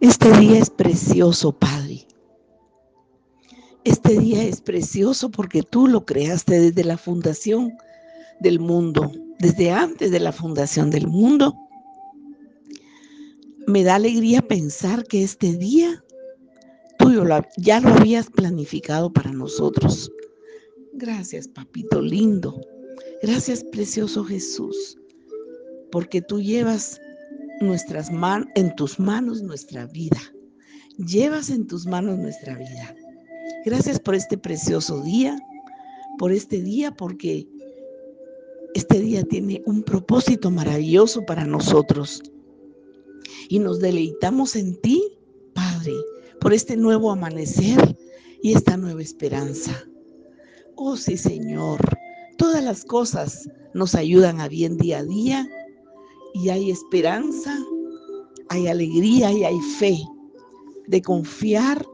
Este día es precioso, Padre. Este día es precioso porque tú lo creaste desde la fundación del mundo, desde antes de la fundación del mundo. Me da alegría pensar que este día tú ya lo habías planificado para nosotros. Gracias, papito lindo. Gracias, precioso Jesús, porque tú llevas nuestras manos en tus manos nuestra vida. Llevas en tus manos nuestra vida. Gracias por este precioso día, por este día, porque este día tiene un propósito maravilloso para nosotros. Y nos deleitamos en ti, Padre, por este nuevo amanecer y esta nueva esperanza. Oh sí, Señor, todas las cosas nos ayudan a bien día a día y hay esperanza, hay alegría y hay fe de confiar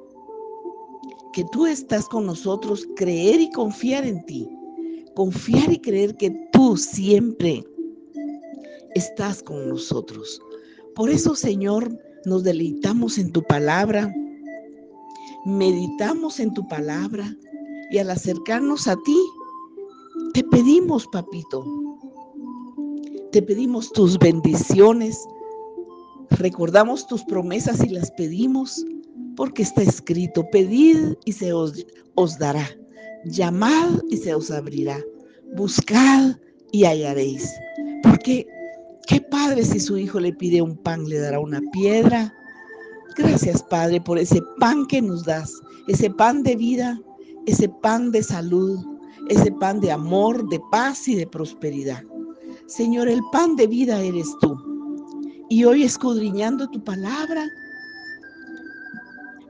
que tú estás con nosotros, creer y confiar en ti, confiar y creer que tú siempre estás con nosotros. Por eso, Señor, nos deleitamos en tu palabra, meditamos en tu palabra y al acercarnos a ti, te pedimos, papito, te pedimos tus bendiciones, recordamos tus promesas y las pedimos porque está escrito, pedid y se os, dará, llamad y se os abrirá, buscad y hallaréis. Porque, ¿qué padre si su hijo le pide un pan le dará una piedra? Gracias, Padre, por ese pan que nos das, ese pan de vida, ese pan de salud, ese pan de amor, de paz y de prosperidad. Señor, el pan de vida eres tú. Y hoy escudriñando tu palabra,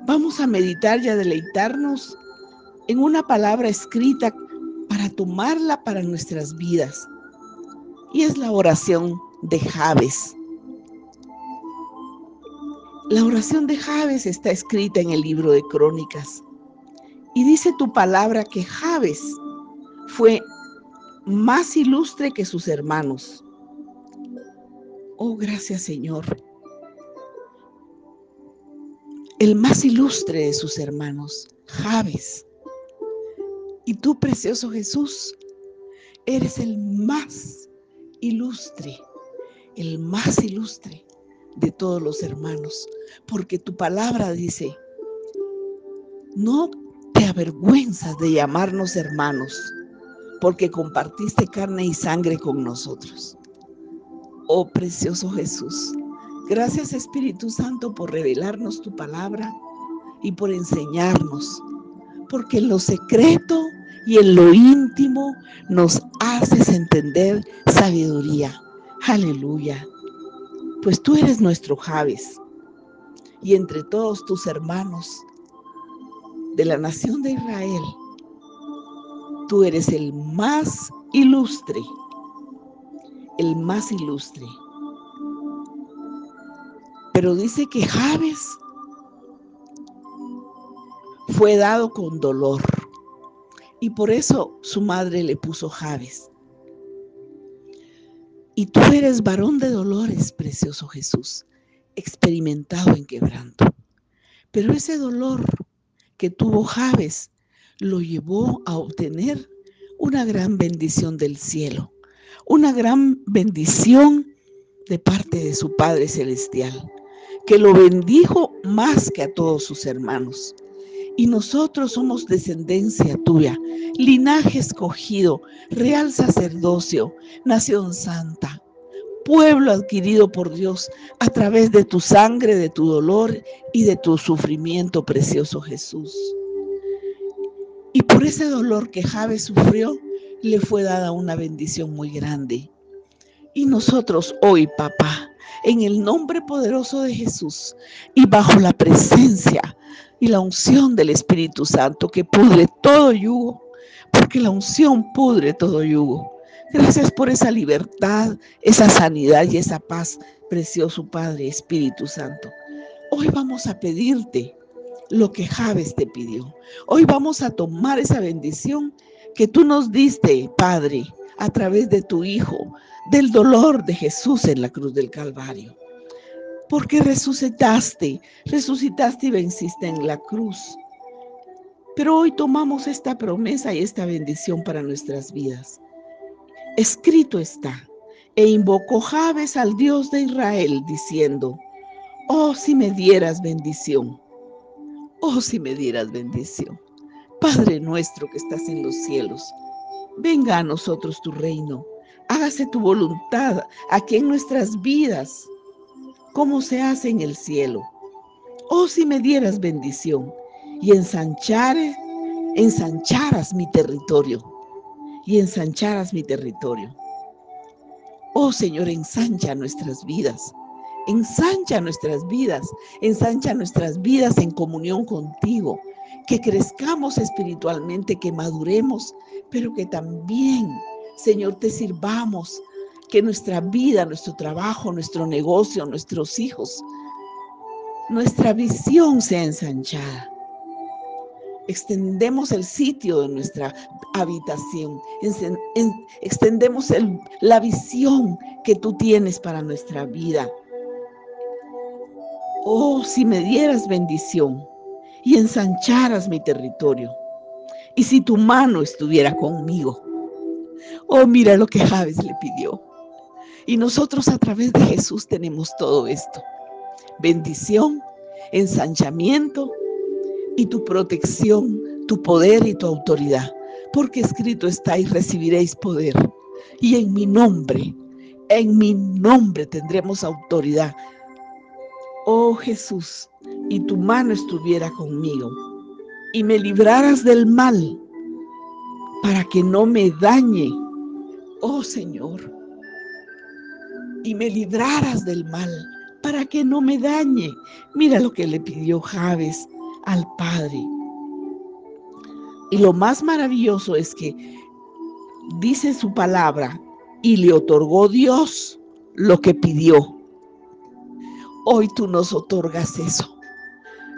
vamos a meditar y a deleitarnos en una palabra escrita para tomarla para nuestras vidas. Y es la oración de Javes. La oración de Javes está escrita en el libro de Crónicas. Y dice tu palabra que Javes fue más ilustre que sus hermanos. Oh, gracias Señor. El más ilustre de sus hermanos, Javes. Y tú, precioso Jesús, eres el más ilustre, el más ilustre de todos los hermanos, porque tu palabra dice, no te avergüenzas de llamarnos hermanos porque compartiste carne y sangre con nosotros. Oh precioso Jesús, gracias Espíritu Santo por revelarnos tu palabra y por enseñarnos, porque en lo secreto y en lo íntimo nos haces entender sabiduría. Aleluya. Pues tú eres nuestro Javes y entre todos tus hermanos de la nación de Israel, tú eres el más ilustre, el más ilustre. Pero dice que Javes fue dado con dolor y por eso su madre le puso Javes. Y tú eres varón de dolores, precioso Jesús, experimentado en quebranto. Pero ese dolor que tuvo Javes lo llevó a obtener una gran bendición del cielo, una gran bendición de parte de su Padre Celestial, que lo bendijo más que a todos sus hermanos. Y nosotros somos descendencia tuya, linaje escogido, real sacerdocio, nación santa, pueblo adquirido por Dios a través de tu sangre, de tu dolor y de tu sufrimiento, precioso Jesús. Por ese dolor que Javes sufrió, le fue dada una bendición muy grande. Y nosotros hoy, papá, en el nombre poderoso de Jesús y bajo la presencia y la unción del Espíritu Santo que pudre todo yugo, porque la unción pudre todo yugo. Gracias por esa libertad, esa sanidad y esa paz, precioso Padre, Espíritu Santo. Hoy vamos a pedirte lo que Javes te pidió. Hoy vamos a tomar esa bendición que tú nos diste, Padre, a través de tu Hijo, del dolor de Jesús en la cruz del Calvario. porque resucitaste, resucitaste y venciste en la cruz. Pero hoy tomamos esta promesa y esta bendición para nuestras vidas. Escrito está, e invocó Jabes al Dios de Israel, diciendo, oh si me dieras bendición, oh si me dieras bendición. Padre nuestro que estás en los cielos, venga a nosotros tu reino, hágase tu voluntad aquí en nuestras vidas, como se hace en el cielo. Oh si me dieras bendición y ensanchares, ensancharas mi territorio y ensancharas mi territorio. Oh Señor, ensancha nuestras vidas. Ensancha nuestras vidas, ensancha nuestras vidas en comunión contigo, que crezcamos espiritualmente, que maduremos, pero que también, Señor, te sirvamos, que nuestra vida, nuestro trabajo, nuestro negocio, nuestros hijos, nuestra visión sea ensanchada. Extendemos el sitio de nuestra habitación, extendemos la visión que tú tienes para nuestra vida. Oh, si me dieras bendición y ensancharas mi territorio, y si tu mano estuviera conmigo. Oh, mira lo que Javes le pidió. Y nosotros a través de Jesús tenemos todo esto. Bendición, ensanchamiento, y tu protección, tu poder y tu autoridad, porque escrito está y recibiréis poder. Y en mi nombre, en mi nombre tendremos autoridad. Oh Jesús, y tu mano estuviera conmigo y me libraras del mal para que no me dañe, oh Señor, y me libraras del mal para que no me dañe. Mira lo que le pidió Javes al Padre. Y lo más maravilloso es que dice su palabra y le otorgó Dios lo que pidió. Hoy tú nos otorgas eso.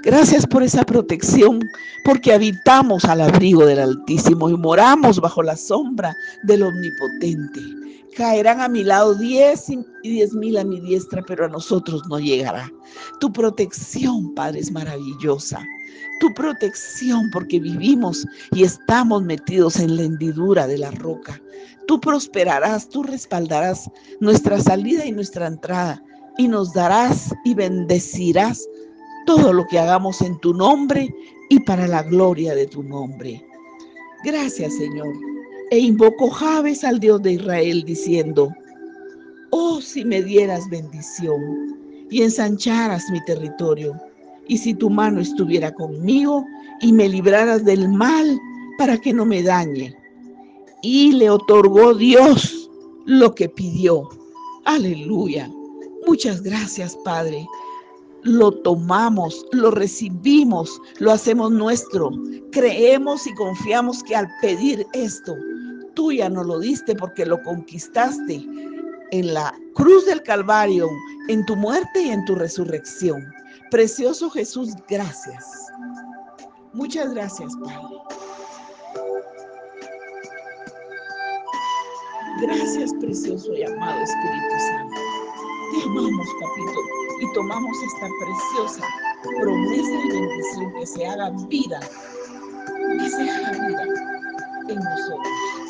Gracias por esa protección, porque habitamos al abrigo del Altísimo y moramos bajo la sombra del Omnipotente. Caerán a mi lado diez y diez mil a mi diestra, pero a nosotros no llegará. Tu protección, Padre, es maravillosa. Tu protección, porque vivimos y estamos metidos en la hendidura de la roca. Tú prosperarás, tú respaldarás nuestra salida y nuestra entrada, y nos darás y bendecirás todo lo que hagamos en tu nombre y para la gloria de tu nombre. Gracias, Señor e invocó Jabes al Dios de Israel diciendo, oh si me dieras bendición y ensancharas mi territorio, y si tu mano estuviera conmigo y me libraras del mal para que no me dañe. Y le otorgó Dios lo que pidió. Aleluya. Muchas gracias, Padre. Lo tomamos, lo recibimos, lo hacemos nuestro. Creemos y confiamos que al pedir esto, tuya no lo diste porque lo conquistaste en la cruz del Calvario, en tu muerte y en tu resurrección. Precioso Jesús, gracias. Muchas gracias, Padre. Gracias, precioso y amado Espíritu Santo. Te amamos, papito, y tomamos esta preciosa promesa y bendición que se haga vida, que se haga vida en nosotros.